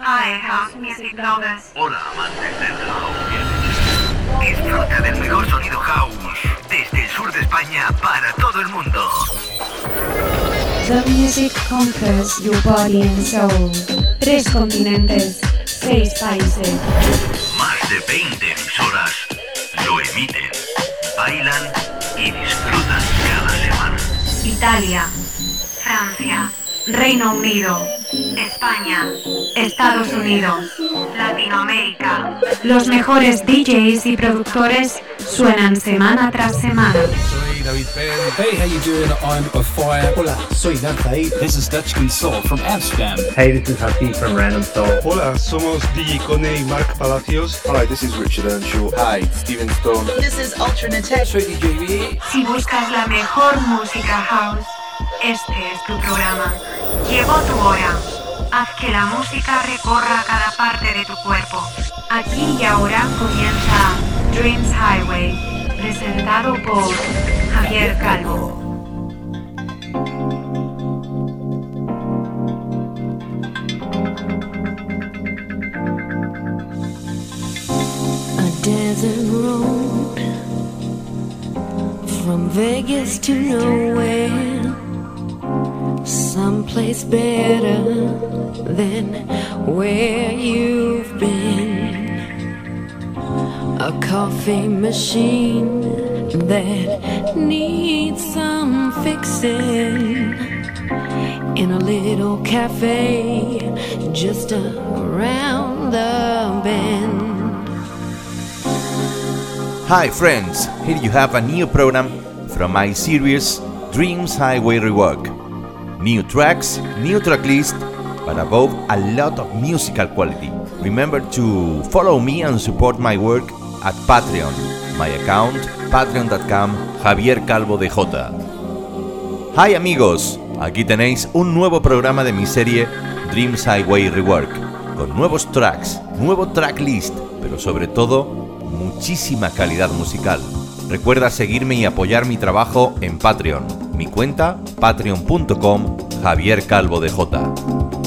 Hi, house music lovers. Hola, amantes del house. Disfruta del mejor sonido house desde el sur de España para todo el mundo. The music conquers your body and soul. Tres continentes, seis países. Más de 20 emisoras lo emiten, bailan y disfrutan cada semana. Italia, Francia, Reino Unido, España, Estados Unidos, Latinoamérica. Los mejores DJs y productores suenan semana tras semana. Soy David Penn. Hey, how you doing? I'm a fire. Hola, soy Danzaí. This is Dutchkin Soul from Amsterdam. Hey, this is Happy from Random Soul. Hola, somos DJ Cone y Mark Palacios. Hi, this is Richard Earnshaw. Hi, Steven Stone. This is Ultranate. Soy DJ B. Si buscas la mejor música house, este es tu programa. Llegó tu hora. Haz que la música recorra cada parte de tu cuerpo. Aquí y ahora comienza Dreams Highway, presentado por Javier Calvo. A desert road from Vegas to nowhere, someplace better than where you've been. A coffee machine that needs some fixing in a little cafe just around the bend. Hi friends, here you have a new program from my series Dreams Highway Rework. New tracks, new track list, but above a lot of musical quality. Remember to follow me and support my work at Patreon. My account patreon.com Javier Calvo de J. Hi amigos, aquí tenéis un nuevo programa de mi serie Dreams Highway Rework, con nuevos tracks, nuevo track list, pero sobre todo muchísima calidad musical. Recuerda seguirme y apoyar mi trabajo en Patreon. Mi cuenta patreon.com Javier Calvo de J.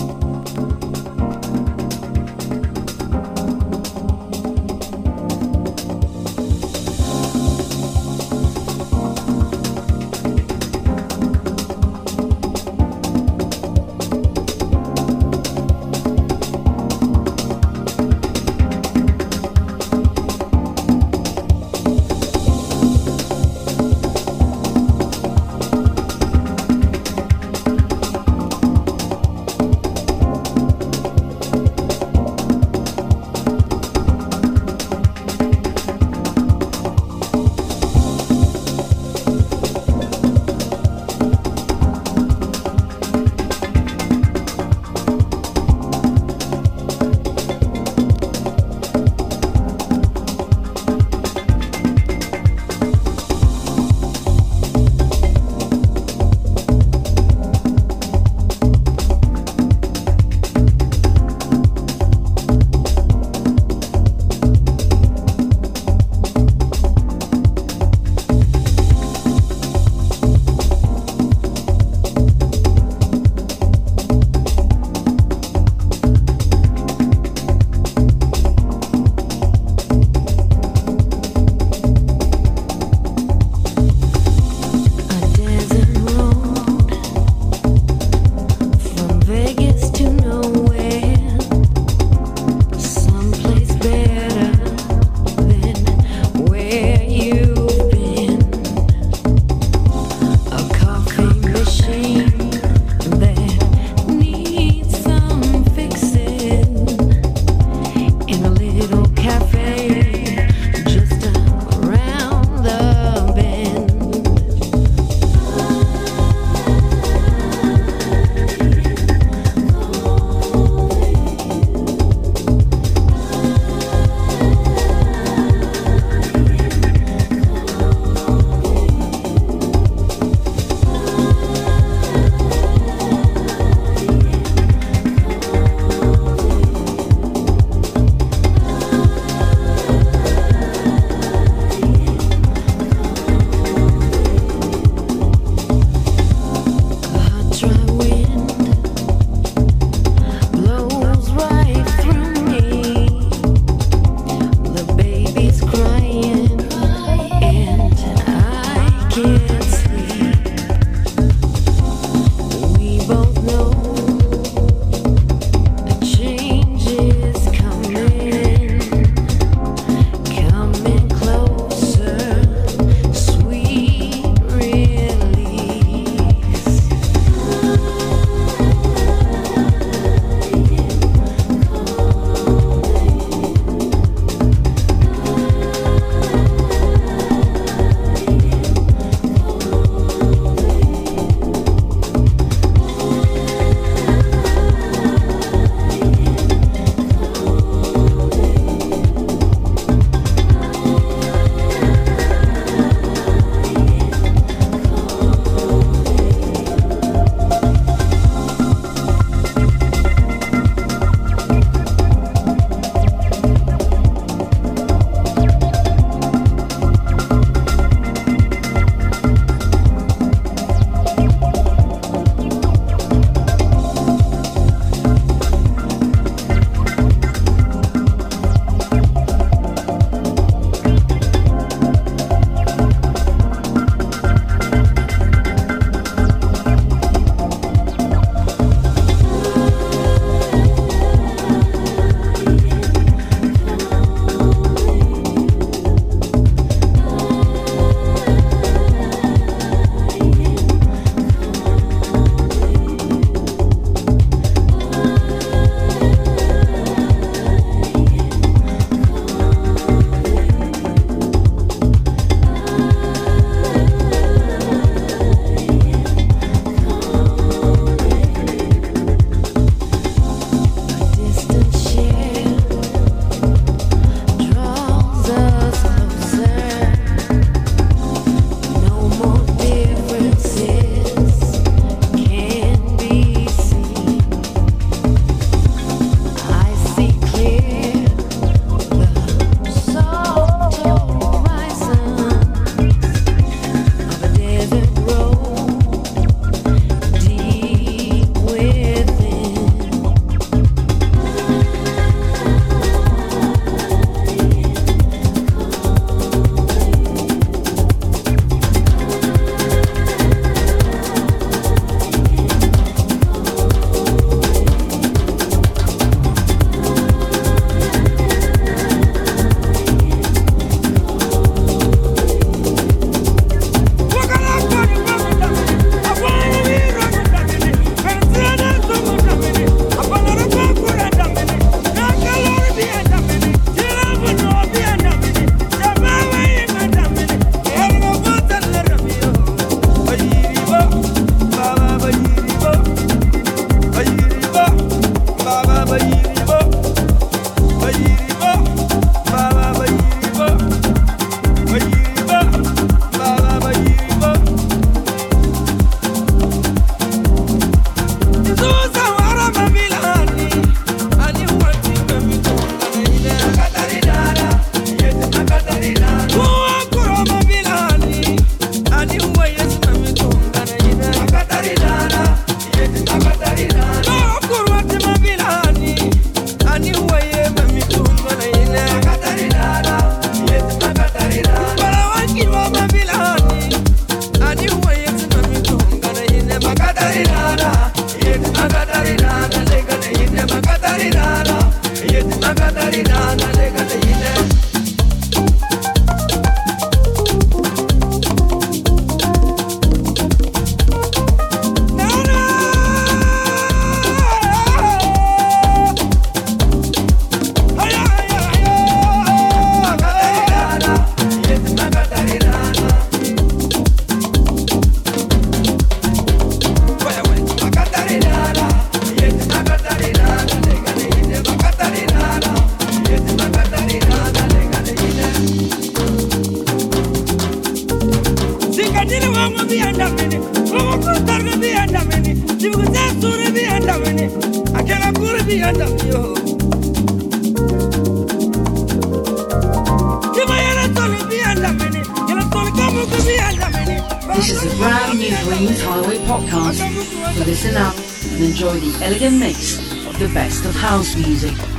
house music.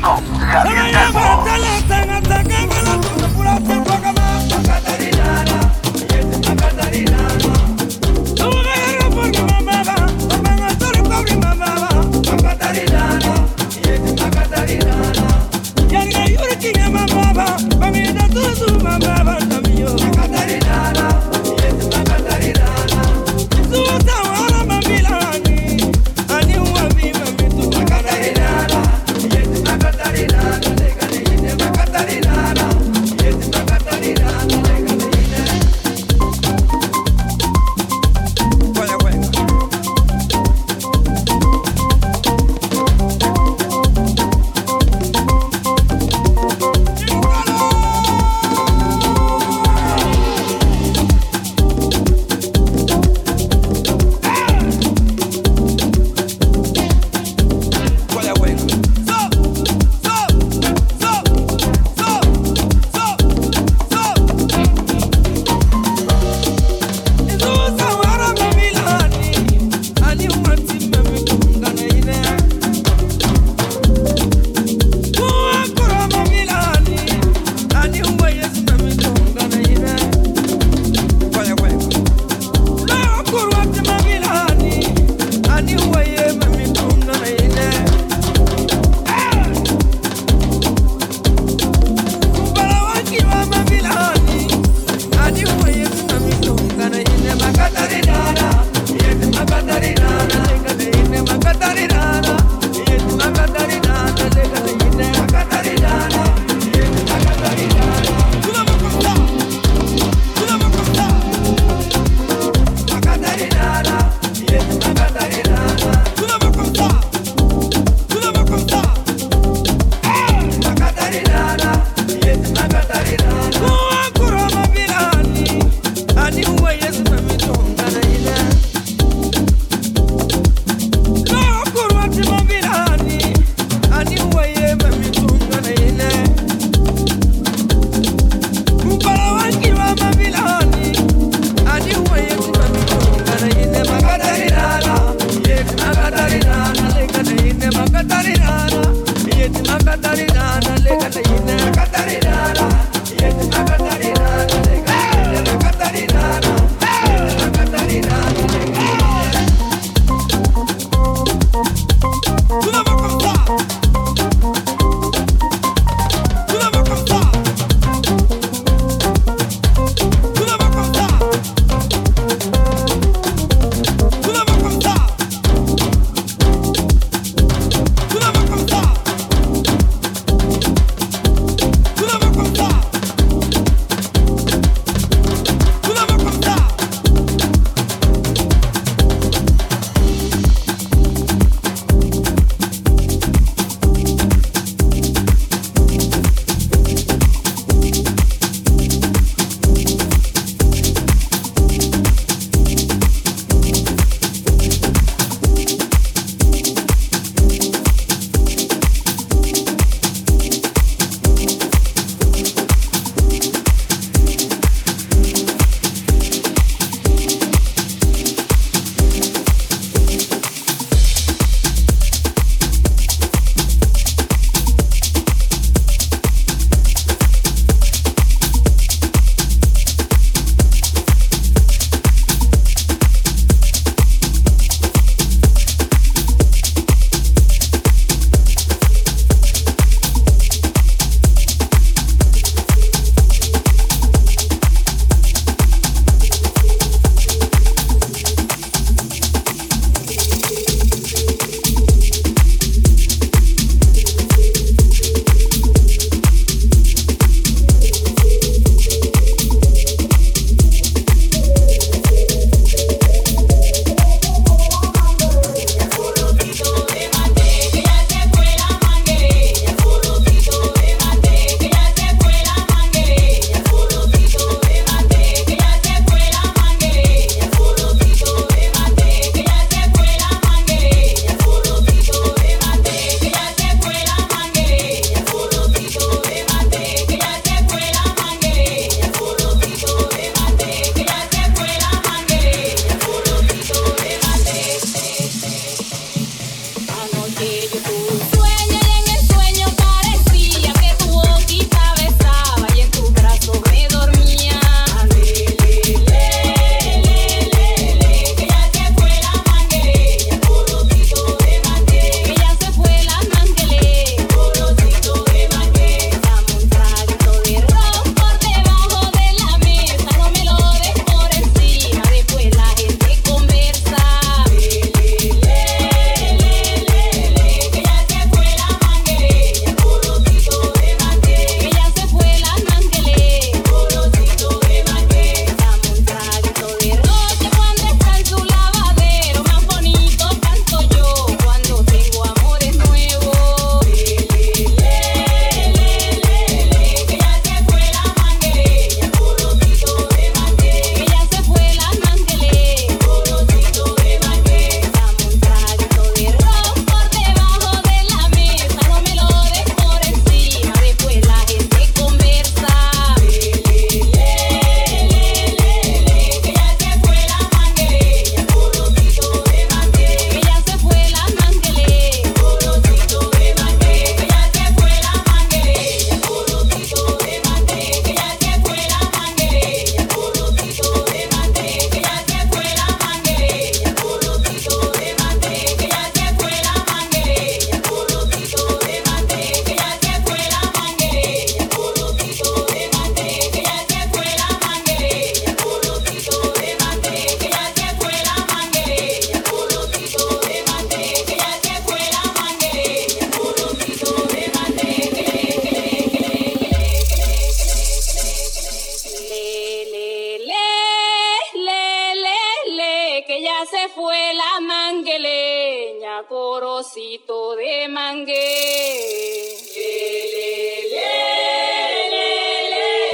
fue la mangueleña, corocito de mangue.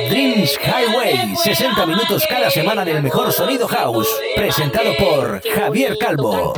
Dreams Highway, 60 minutos cada semana del mejor sonido house, presentado por Javier Calvo.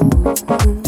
Mm-hmm.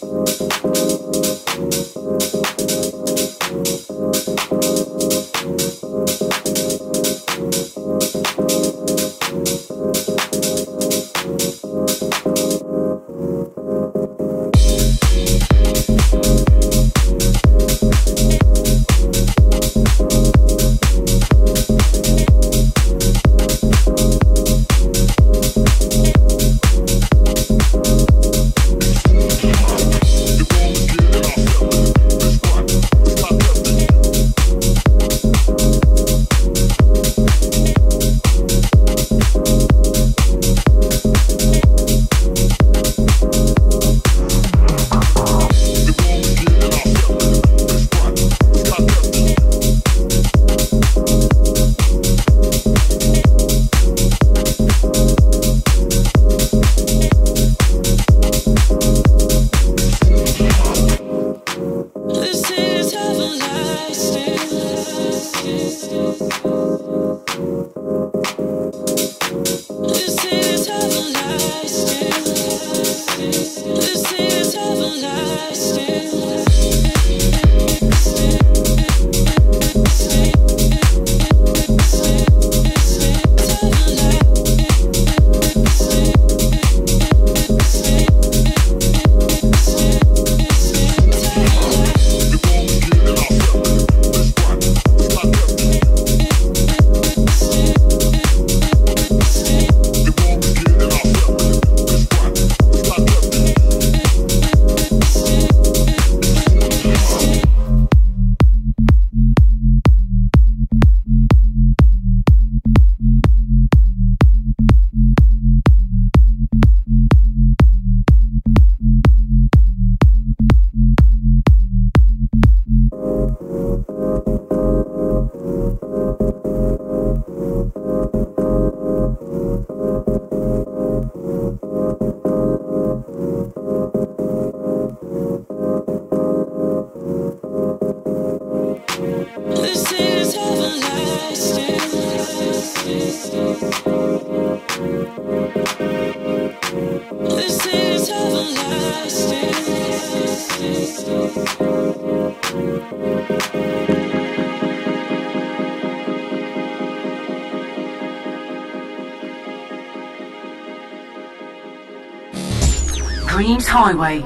Highway.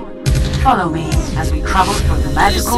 Follow me as we travel through the magical